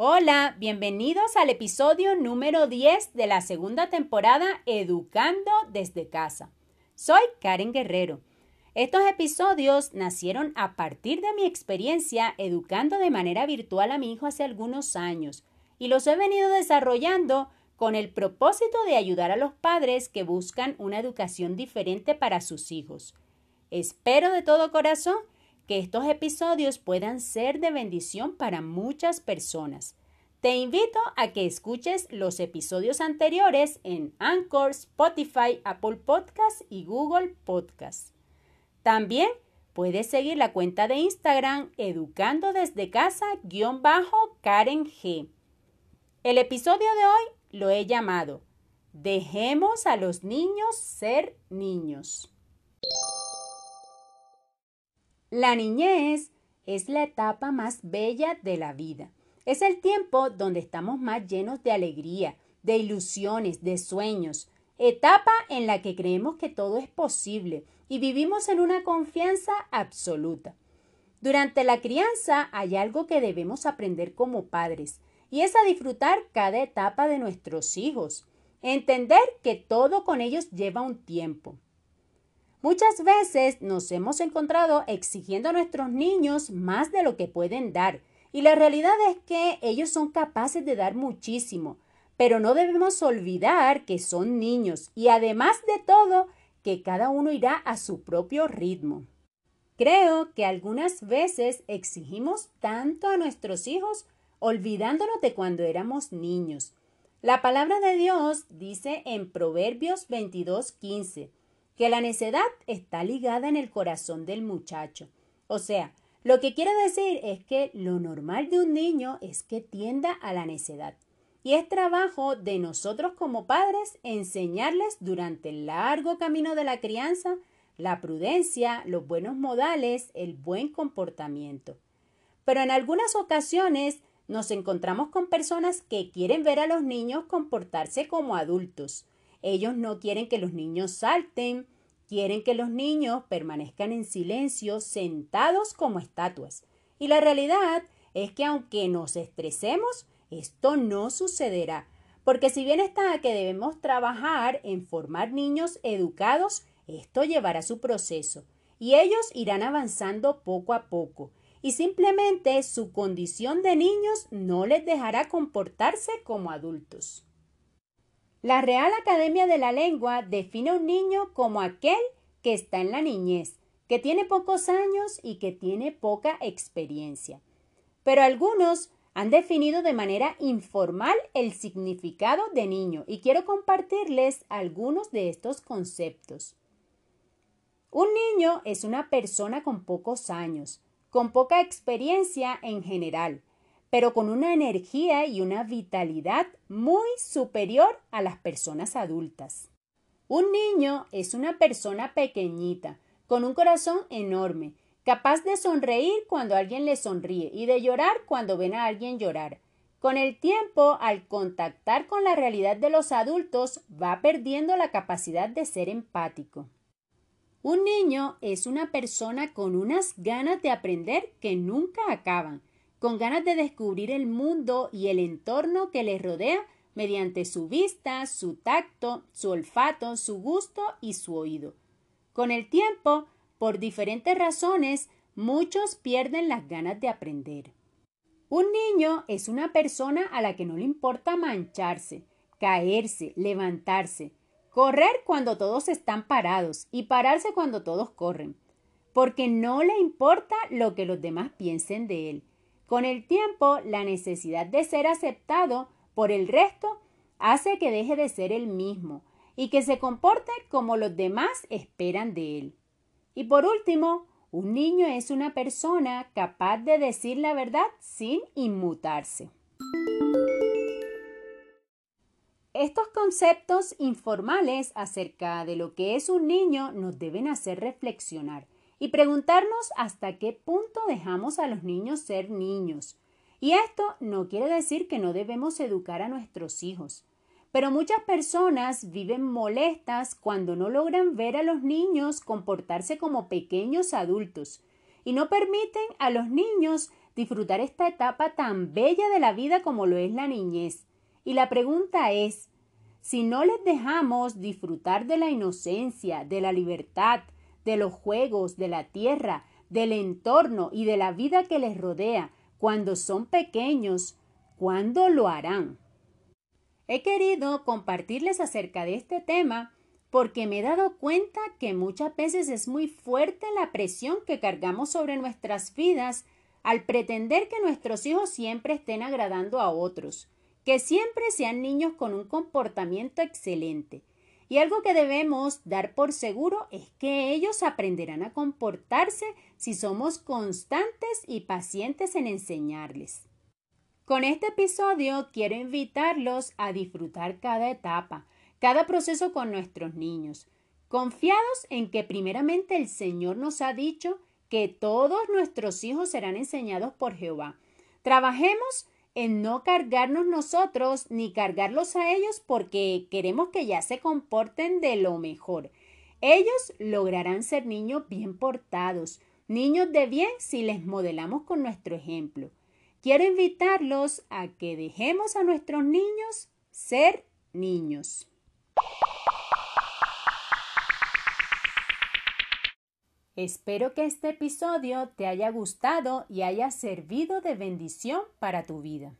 Hola, bienvenidos al episodio número 10 de la segunda temporada Educando desde casa. Soy Karen Guerrero. Estos episodios nacieron a partir de mi experiencia educando de manera virtual a mi hijo hace algunos años y los he venido desarrollando con el propósito de ayudar a los padres que buscan una educación diferente para sus hijos. Espero de todo corazón que estos episodios puedan ser de bendición para muchas personas. Te invito a que escuches los episodios anteriores en Anchor, Spotify, Apple Podcasts y Google Podcasts. También puedes seguir la cuenta de Instagram educando desde casa-karen G. El episodio de hoy lo he llamado Dejemos a los niños ser niños. La niñez es la etapa más bella de la vida. Es el tiempo donde estamos más llenos de alegría, de ilusiones, de sueños. Etapa en la que creemos que todo es posible y vivimos en una confianza absoluta. Durante la crianza hay algo que debemos aprender como padres y es a disfrutar cada etapa de nuestros hijos. Entender que todo con ellos lleva un tiempo. Muchas veces nos hemos encontrado exigiendo a nuestros niños más de lo que pueden dar, y la realidad es que ellos son capaces de dar muchísimo, pero no debemos olvidar que son niños y además de todo, que cada uno irá a su propio ritmo. Creo que algunas veces exigimos tanto a nuestros hijos olvidándonos de cuando éramos niños. La palabra de Dios dice en Proverbios 22:15 que la necedad está ligada en el corazón del muchacho. O sea, lo que quiere decir es que lo normal de un niño es que tienda a la necedad. Y es trabajo de nosotros como padres enseñarles durante el largo camino de la crianza la prudencia, los buenos modales, el buen comportamiento. Pero en algunas ocasiones nos encontramos con personas que quieren ver a los niños comportarse como adultos, ellos no quieren que los niños salten, quieren que los niños permanezcan en silencio, sentados como estatuas. Y la realidad es que aunque nos estresemos, esto no sucederá, porque si bien está que debemos trabajar en formar niños educados, esto llevará su proceso, y ellos irán avanzando poco a poco, y simplemente su condición de niños no les dejará comportarse como adultos. La Real Academia de la Lengua define a un niño como aquel que está en la niñez, que tiene pocos años y que tiene poca experiencia. Pero algunos han definido de manera informal el significado de niño y quiero compartirles algunos de estos conceptos. Un niño es una persona con pocos años, con poca experiencia en general, pero con una energía y una vitalidad muy superior a las personas adultas. Un niño es una persona pequeñita, con un corazón enorme, capaz de sonreír cuando alguien le sonríe y de llorar cuando ven a alguien llorar. Con el tiempo, al contactar con la realidad de los adultos, va perdiendo la capacidad de ser empático. Un niño es una persona con unas ganas de aprender que nunca acaban, con ganas de descubrir el mundo y el entorno que les rodea mediante su vista, su tacto, su olfato, su gusto y su oído. Con el tiempo, por diferentes razones, muchos pierden las ganas de aprender. Un niño es una persona a la que no le importa mancharse, caerse, levantarse, correr cuando todos están parados y pararse cuando todos corren, porque no le importa lo que los demás piensen de él. Con el tiempo, la necesidad de ser aceptado por el resto hace que deje de ser el mismo y que se comporte como los demás esperan de él. Y por último, un niño es una persona capaz de decir la verdad sin inmutarse. Estos conceptos informales acerca de lo que es un niño nos deben hacer reflexionar y preguntarnos hasta qué punto dejamos a los niños ser niños. Y esto no quiere decir que no debemos educar a nuestros hijos. Pero muchas personas viven molestas cuando no logran ver a los niños comportarse como pequeños adultos y no permiten a los niños disfrutar esta etapa tan bella de la vida como lo es la niñez. Y la pregunta es, si no les dejamos disfrutar de la inocencia, de la libertad, de los juegos, de la tierra, del entorno y de la vida que les rodea cuando son pequeños, ¿cuándo lo harán? He querido compartirles acerca de este tema porque me he dado cuenta que muchas veces es muy fuerte la presión que cargamos sobre nuestras vidas al pretender que nuestros hijos siempre estén agradando a otros, que siempre sean niños con un comportamiento excelente. Y algo que debemos dar por seguro es que ellos aprenderán a comportarse si somos constantes y pacientes en enseñarles. Con este episodio quiero invitarlos a disfrutar cada etapa, cada proceso con nuestros niños, confiados en que primeramente el Señor nos ha dicho que todos nuestros hijos serán enseñados por Jehová. Trabajemos en no cargarnos nosotros ni cargarlos a ellos porque queremos que ya se comporten de lo mejor. Ellos lograrán ser niños bien portados, niños de bien si les modelamos con nuestro ejemplo. Quiero invitarlos a que dejemos a nuestros niños ser niños. Espero que este episodio te haya gustado y haya servido de bendición para tu vida.